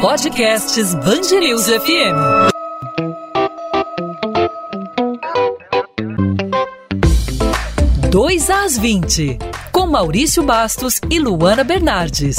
Podcasts Bangerils FM. Dois às 20, com Maurício Bastos e Luana Bernardes.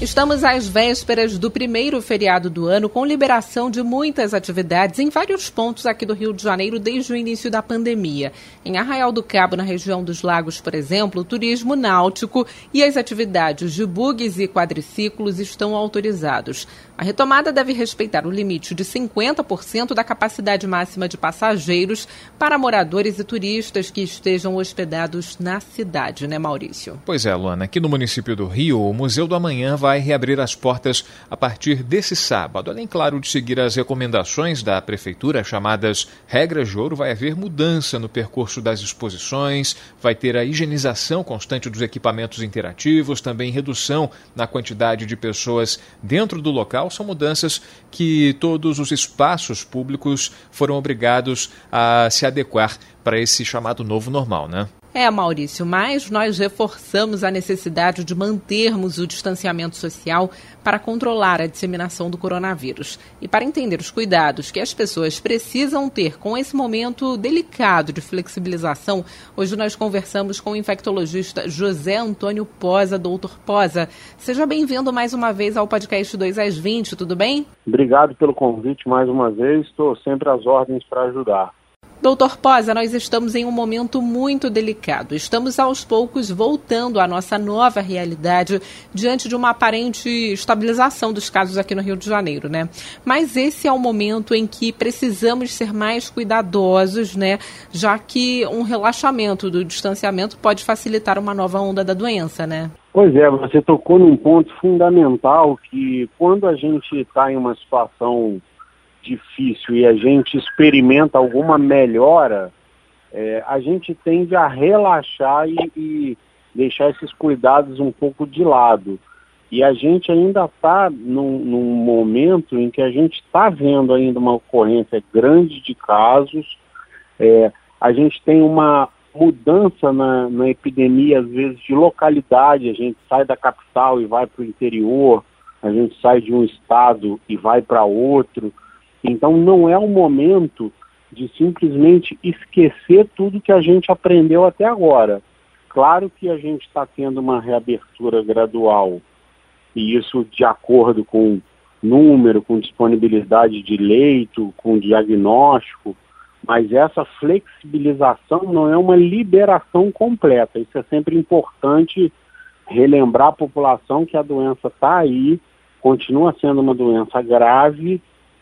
Estamos às vésperas do primeiro feriado do ano, com liberação de muitas atividades em vários pontos aqui do Rio de Janeiro desde o início da pandemia. Em Arraial do Cabo, na região dos Lagos, por exemplo, o turismo náutico e as atividades de bugs e quadriciclos estão autorizados. A retomada deve respeitar o limite de 50% da capacidade máxima de passageiros para moradores e turistas que estejam hospedados na cidade, né, Maurício? Pois é, Luana. Aqui no município do Rio, o Museu do Amanhã vai reabrir as portas a partir desse sábado. Além, claro, de seguir as recomendações da Prefeitura, chamadas regras de ouro, vai haver mudança no percurso das exposições, vai ter a higienização constante dos equipamentos interativos, também redução na quantidade de pessoas dentro do local são mudanças que todos os espaços públicos foram obrigados a se adequar para esse chamado novo normal, né? É, Maurício, mas nós reforçamos a necessidade de mantermos o distanciamento social para controlar a disseminação do coronavírus e para entender os cuidados que as pessoas precisam ter com esse momento delicado de flexibilização. Hoje nós conversamos com o infectologista José Antônio Posa, doutor Posa. Seja bem-vindo mais uma vez ao podcast 2 às 20, tudo bem? Obrigado pelo convite mais uma vez, estou sempre às ordens para ajudar. Doutor Posa, nós estamos em um momento muito delicado. Estamos aos poucos voltando à nossa nova realidade diante de uma aparente estabilização dos casos aqui no Rio de Janeiro, né? Mas esse é o momento em que precisamos ser mais cuidadosos, né? Já que um relaxamento do distanciamento pode facilitar uma nova onda da doença, né? Pois é, você tocou num ponto fundamental que quando a gente está em uma situação difícil e a gente experimenta alguma melhora, é, a gente tende a relaxar e, e, deixar esses cuidados um pouco de lado. E a gente ainda está num, num, momento em que a gente está vendo ainda uma ocorrência grande de casos, é, a gente tem uma mudança na, na epidemia, às vezes, de localidade, a gente sai da capital e vai para o interior, a gente sai de um estado e vai para outro. Então não é o momento de simplesmente esquecer tudo que a gente aprendeu até agora. Claro que a gente está tendo uma reabertura gradual, e isso de acordo com número, com disponibilidade de leito, com diagnóstico, mas essa flexibilização não é uma liberação completa. Isso é sempre importante relembrar a população que a doença está aí, continua sendo uma doença grave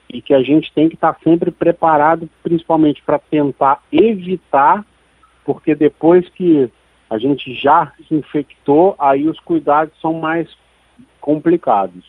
e que a gente tem que estar tá sempre preparado, principalmente para tentar evitar, porque depois que a gente já se infectou, aí os cuidados são mais complicados.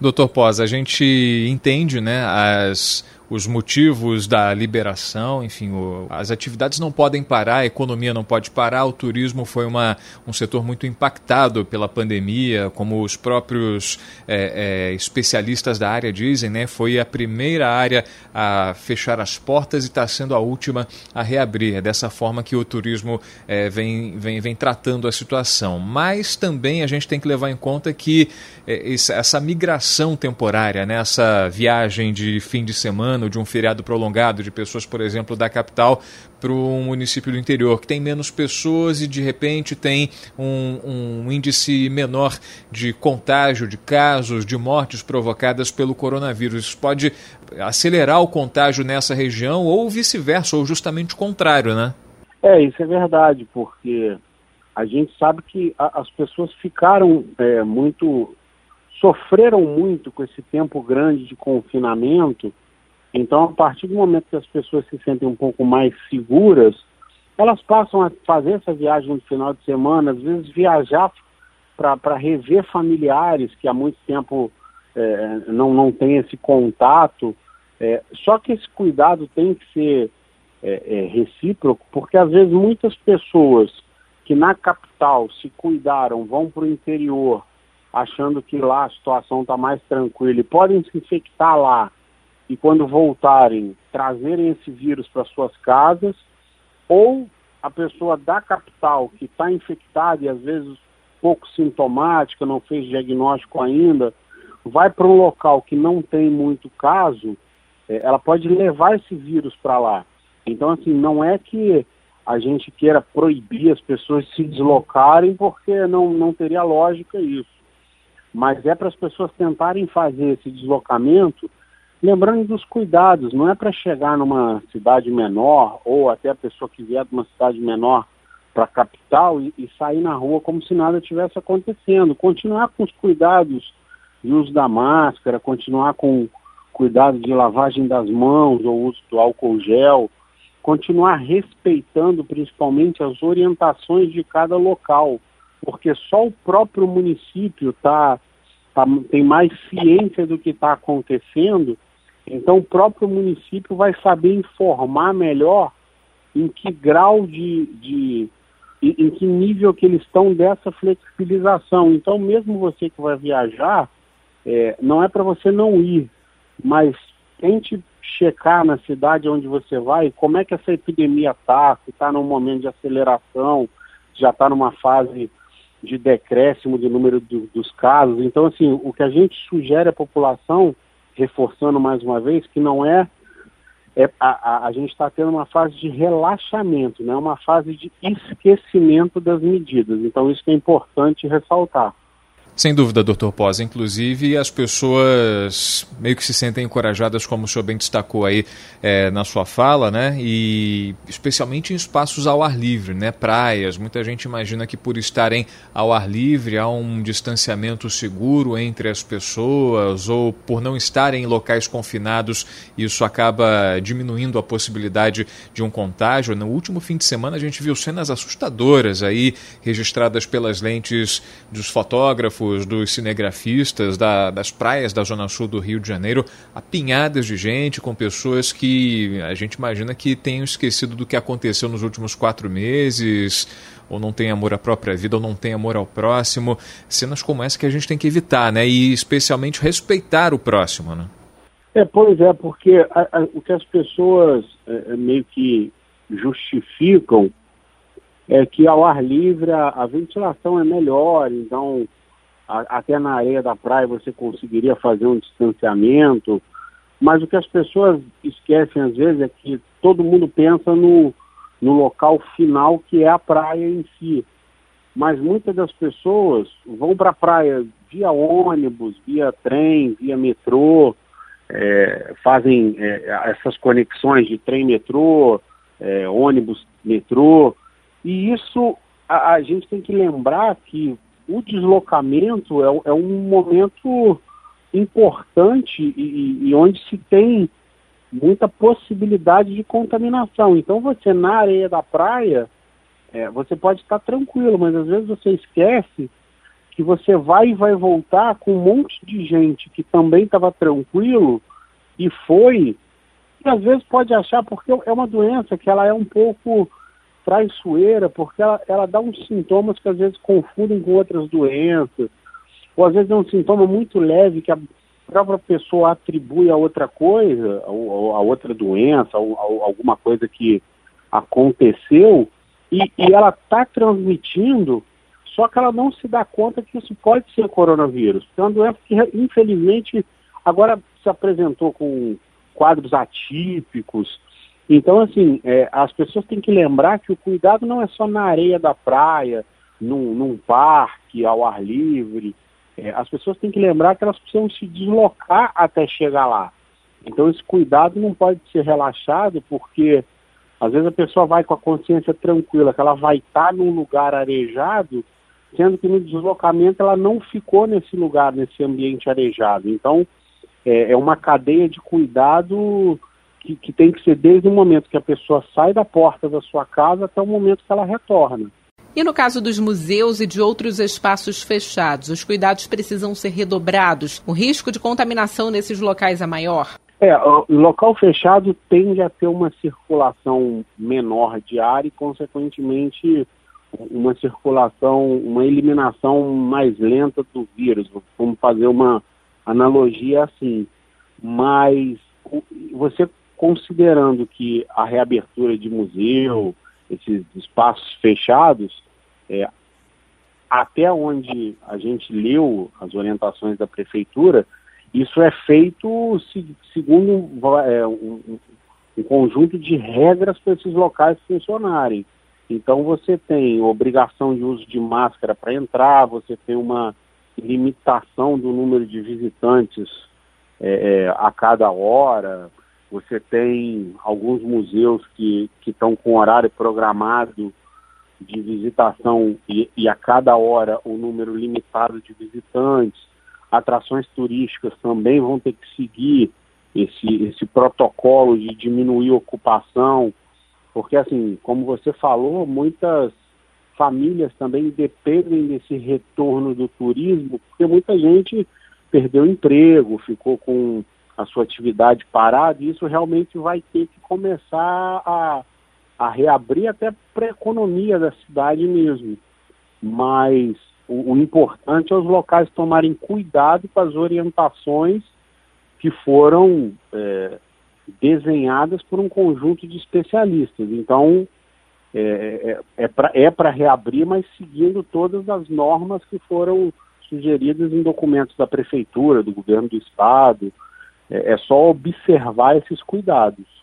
Doutor Pós, a gente entende né, as os motivos da liberação, enfim, o, as atividades não podem parar, a economia não pode parar, o turismo foi uma, um setor muito impactado pela pandemia, como os próprios é, é, especialistas da área dizem, né, foi a primeira área a fechar as portas e está sendo a última a reabrir. É dessa forma que o turismo é, vem, vem, vem tratando a situação. Mas também a gente tem que levar em conta que é, essa migração temporária, né, essa viagem de fim de semana, ano de um feriado prolongado de pessoas, por exemplo, da capital para um município do interior, que tem menos pessoas e de repente tem um, um índice menor de contágio, de casos, de mortes provocadas pelo coronavírus. Isso pode acelerar o contágio nessa região ou vice-versa, ou justamente o contrário, né? É, isso é verdade, porque a gente sabe que a, as pessoas ficaram é, muito. sofreram muito com esse tempo grande de confinamento então, a partir do momento que as pessoas se sentem um pouco mais seguras, elas passam a fazer essa viagem no final de semana, às vezes viajar para rever familiares que há muito tempo é, não, não tem esse contato. É, só que esse cuidado tem que ser é, é recíproco, porque às vezes muitas pessoas que na capital se cuidaram vão para o interior achando que lá a situação está mais tranquila e podem se infectar lá e quando voltarem, trazerem esse vírus para suas casas, ou a pessoa da capital que está infectada e às vezes pouco sintomática, não fez diagnóstico ainda, vai para um local que não tem muito caso, é, ela pode levar esse vírus para lá. Então, assim, não é que a gente queira proibir as pessoas de se deslocarem, porque não, não teria lógica isso. Mas é para as pessoas tentarem fazer esse deslocamento, lembrando dos cuidados, não é para chegar numa cidade menor, ou até a pessoa que vier de uma cidade menor para a capital e, e sair na rua como se nada tivesse acontecendo. Continuar com os cuidados de uso da máscara, continuar com cuidado de lavagem das mãos ou uso do álcool gel, continuar respeitando principalmente as orientações de cada local, porque só o próprio município tá, tá tem mais ciência do que está acontecendo, então o próprio município vai saber informar melhor em que grau de, de em, em que nível que eles estão dessa flexibilização. Então, mesmo você que vai viajar, é, não é para você não ir, mas tente checar na cidade onde você vai como é que essa epidemia está, se está num momento de aceleração, já está numa fase de decréscimo de número do, dos casos. Então, assim, o que a gente sugere à população, reforçando mais uma vez, que não é é, a, a, a, gente está tendo uma fase de relaxamento, né? uma fase de esquecimento das medidas. Então, isso é importante ressaltar. Sem dúvida, doutor Pós. Inclusive, as pessoas meio que se sentem encorajadas, como o senhor bem destacou aí é, na sua fala, né? E especialmente em espaços ao ar livre, né? Praias. Muita gente imagina que por estarem ao ar livre há um distanciamento seguro entre as pessoas, ou por não estarem em locais confinados, isso acaba diminuindo a possibilidade de um contágio. No último fim de semana, a gente viu cenas assustadoras aí, registradas pelas lentes dos fotógrafos dos cinegrafistas da, das praias da Zona Sul do Rio de Janeiro, apinhadas de gente, com pessoas que a gente imagina que tenham esquecido do que aconteceu nos últimos quatro meses, ou não tem amor à própria vida, ou não tem amor ao próximo. Cenas como essa que a gente tem que evitar, né? E especialmente respeitar o próximo, né? É, pois é, porque a, a, o que as pessoas é, é meio que justificam é que ao ar livre a, a ventilação é melhor, então até na areia da praia você conseguiria fazer um distanciamento, mas o que as pessoas esquecem às vezes é que todo mundo pensa no, no local final que é a praia em si. Mas muitas das pessoas vão para a praia via ônibus, via trem, via metrô, é, fazem é, essas conexões de trem-metrô, é, ônibus-metrô, e isso a, a gente tem que lembrar que o deslocamento é, é um momento importante e, e, onde se tem muita possibilidade de contaminação. Então você na areia da praia, é, você pode estar tranquilo, mas às vezes você esquece que você vai e vai voltar com um monte de gente que também estava tranquilo e foi, e às vezes pode achar, porque é uma doença que ela é um pouco traiçoeira, porque ela, ela dá uns sintomas que às vezes confundem com outras doenças, ou às vezes é um sintoma muito leve que a própria pessoa atribui a outra coisa, a, outra doença, a, alguma coisa que aconteceu, e, e ela está transmitindo, só que ela não se dá conta que isso pode ser coronavírus. É uma doença que, infelizmente, agora se apresentou com quadros atípicos, então, assim, é, as pessoas têm que lembrar que o cuidado não é só na areia da praia, num, num parque, ao ar livre. É, as pessoas têm que lembrar que elas precisam se deslocar até chegar lá. Então, esse cuidado não pode ser relaxado, porque às vezes a pessoa vai com a consciência tranquila, que ela vai estar num lugar arejado, sendo que no deslocamento ela não ficou nesse lugar, nesse ambiente arejado. Então, é, é uma cadeia de cuidado que, que tem que ser desde o momento que a pessoa sai da porta da sua casa até o momento que ela retorna. E no caso dos museus e de outros espaços fechados, os cuidados precisam ser redobrados? O risco de contaminação nesses locais é maior? É, o local fechado tende a ter uma circulação menor de ar e, consequentemente, uma circulação, uma eliminação mais lenta do vírus. Vamos fazer uma analogia assim. Mas você considerando que a reabertura de museu, esses espaços fechados, é, até onde a gente leu as orientações da prefeitura, isso é feito segundo é, um, um, conjunto de regras para esses locais funcionarem. Então você tem obrigação de uso de máscara para entrar, você tem uma limitação do número de visitantes é, é, a cada hora, você tem alguns museus que estão com horário programado de visitação e, e a cada hora um número limitado de visitantes. Atrações turísticas também vão ter que seguir esse, esse protocolo de diminuir a ocupação, porque assim, como você falou, muitas famílias também dependem desse retorno do turismo, porque muita gente perdeu emprego, ficou com a sua atividade parada, isso realmente vai ter que começar a a reabrir até para a economia da cidade mesmo. Mas o, o, importante é os locais tomarem cuidado com as orientações que foram é, desenhadas por um conjunto de especialistas. Então, é, é, é para é reabrir, mas seguindo todas as normas que foram sugeridas em documentos da prefeitura, do governo do estado. É, é só observar esses cuidados.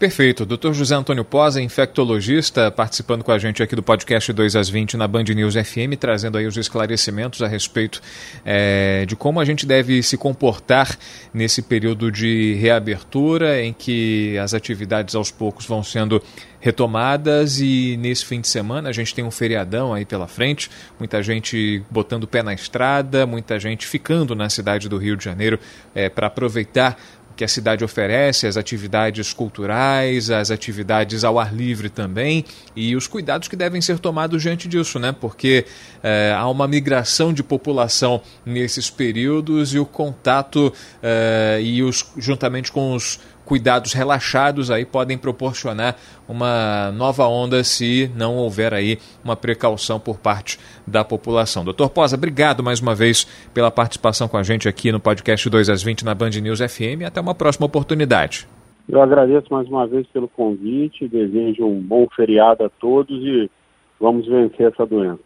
Perfeito. Dr. José Antônio Posa, infectologista, participando com a gente aqui do podcast 2 às 20 na Band News FM, trazendo aí os esclarecimentos a respeito é, de como a gente deve se comportar nesse período de reabertura, em que as atividades aos poucos vão sendo retomadas e nesse fim de semana a gente tem um feriadão aí pela frente, muita gente botando o pé na estrada, muita gente ficando na cidade do Rio de Janeiro é, para aproveitar que a cidade oferece, as atividades culturais, as atividades ao ar livre também e os cuidados que devem ser tomados diante disso, né? Porque é, há uma migração de população nesses períodos e o contato é, e os juntamente com os cuidados relaxados aí podem proporcionar uma nova onda se não houver aí uma precaução por parte da população. Doutor Posa, obrigado mais uma vez pela participação com a gente aqui no podcast 2 às 20 na Band News FM. Até uma próxima oportunidade. Eu agradeço mais uma vez pelo convite, desejo um bom feriado a todos e vamos vencer essa doença.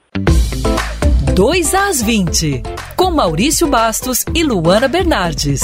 2 às 20, com Maurício Bastos e Luana Bernardes.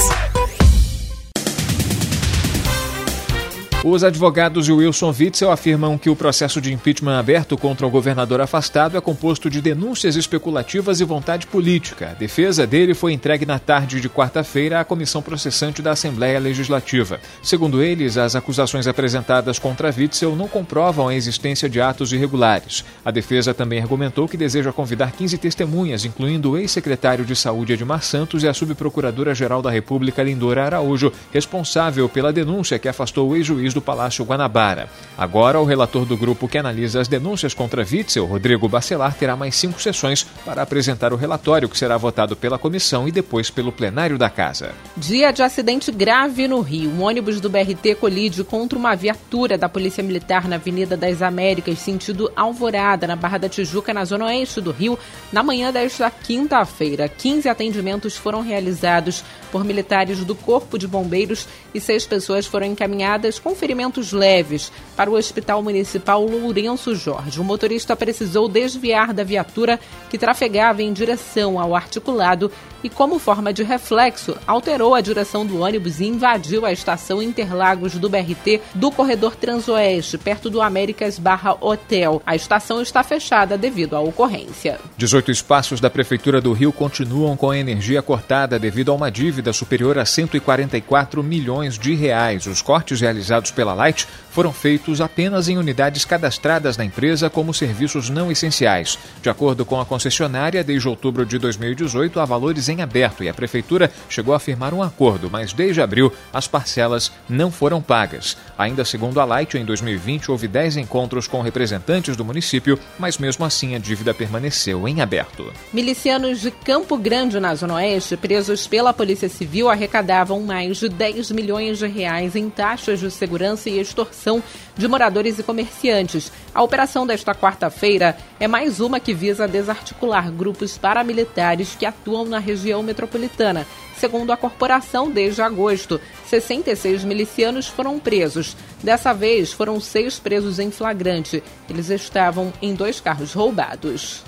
Os advogados de Wilson Witzel afirmam que o processo de impeachment aberto contra o governador afastado é composto de denúncias especulativas e vontade política. A defesa dele foi entregue na tarde de quarta-feira à comissão processante da Assembleia Legislativa. Segundo eles, as acusações apresentadas contra Witzel não comprovam a existência de atos irregulares. A defesa também argumentou que deseja convidar 15 testemunhas, incluindo o ex-secretário de Saúde Edmar Santos e a subprocuradora-geral da República Lindora Araújo, responsável pela denúncia que afastou o ex-juiz do Palácio Guanabara. Agora, o relator do grupo que analisa as denúncias contra Witzel, Rodrigo Bacelar, terá mais cinco sessões para apresentar o relatório que será votado pela comissão e depois pelo plenário da Casa. Dia de acidente grave no Rio. Um ônibus do BRT colide contra uma viatura da Polícia Militar na Avenida das Américas, sentido Alvorada, na Barra da Tijuca, na zona oeste do Rio, na manhã desta quinta-feira. 15 atendimentos foram realizados por militares do Corpo de Bombeiros e seis pessoas foram encaminhadas com ferimentos leves para o Hospital Municipal Lourenço Jorge. O motorista precisou desviar da viatura que trafegava em direção ao articulado e, como forma de reflexo, alterou a direção do ônibus e invadiu a estação Interlagos do BRT do corredor Transoeste, perto do Américas Barra Hotel. A estação está fechada devido à ocorrência. 18 espaços da Prefeitura do Rio continuam com a energia cortada devido a uma dívida superior a 144 milhões de reais. Os cortes realizados pela Light foram feitos apenas em unidades cadastradas na empresa como serviços não essenciais. De acordo com a concessionária, desde outubro de 2018 há valores em aberto e a prefeitura chegou a firmar um acordo, mas desde abril as parcelas não foram pagas. Ainda segundo a Light, em 2020 houve 10 encontros com representantes do município, mas mesmo assim a dívida permaneceu em aberto. Milicianos de Campo Grande, na Zona Oeste, presos pela Polícia Civil, arrecadavam mais de 10 milhões de reais em taxas de segurança e extorsão de moradores e comerciantes. A operação desta quarta-feira é mais uma que visa desarticular grupos paramilitares que atuam na região região metropolitana. Segundo a corporação, desde agosto, 66 milicianos foram presos. Dessa vez, foram seis presos em flagrante. Eles estavam em dois carros roubados.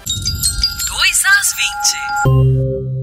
2 às 20.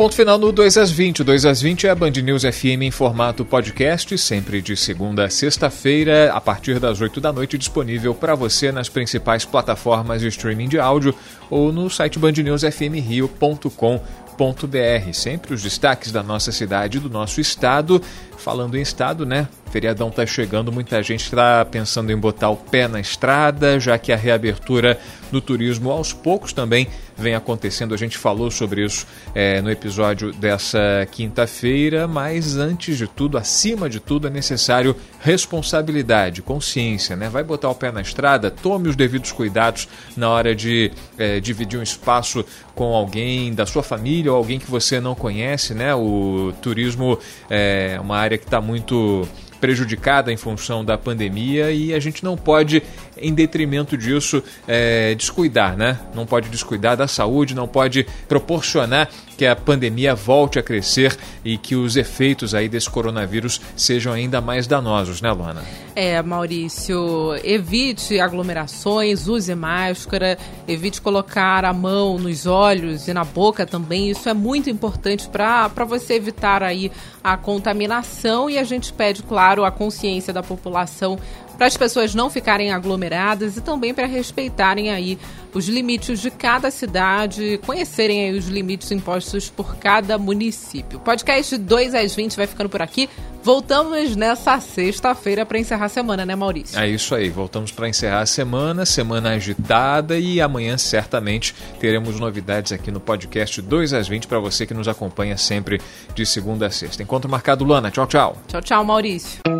Ponto final no 2 às 20. O 2 às 20 é a Band News FM em formato podcast, sempre de segunda a sexta-feira, a partir das 8 da noite, disponível para você nas principais plataformas de streaming de áudio ou no site bandnewsfmrio.com.br. Sempre os destaques da nossa cidade e do nosso estado. Falando em estado, né? Feriadão está chegando, muita gente está pensando em botar o pé na estrada, já que a reabertura do turismo aos poucos também vem acontecendo. A gente falou sobre isso é, no episódio dessa quinta-feira, mas antes de tudo, acima de tudo, é necessário responsabilidade, consciência, né? Vai botar o pé na estrada, tome os devidos cuidados na hora de é, dividir um espaço com alguém da sua família ou alguém que você não conhece, né? O turismo é uma área que está muito prejudicada em função da pandemia e a gente não pode, em detrimento disso, é, descuidar, né? Não pode descuidar da saúde, não pode proporcionar que a pandemia volte a crescer e que os efeitos aí desse coronavírus sejam ainda mais danosos, né, Luana? É, Maurício, evite aglomerações, use máscara, evite colocar a mão nos olhos e na boca também. Isso é muito importante para você evitar aí a contaminação e a gente pede, claro, a consciência da população para as pessoas não ficarem aglomeradas e também para respeitarem aí os limites de cada cidade, conhecerem aí os limites impostos por cada município. Podcast 2 às 20 vai ficando por aqui. Voltamos nessa sexta-feira para encerrar a semana, né, Maurício? É isso aí, voltamos para encerrar a semana, semana agitada e amanhã certamente teremos novidades aqui no podcast 2 às 20 para você que nos acompanha sempre de segunda a sexta. Encontro marcado, Luana. Tchau, tchau. Tchau, tchau, Maurício.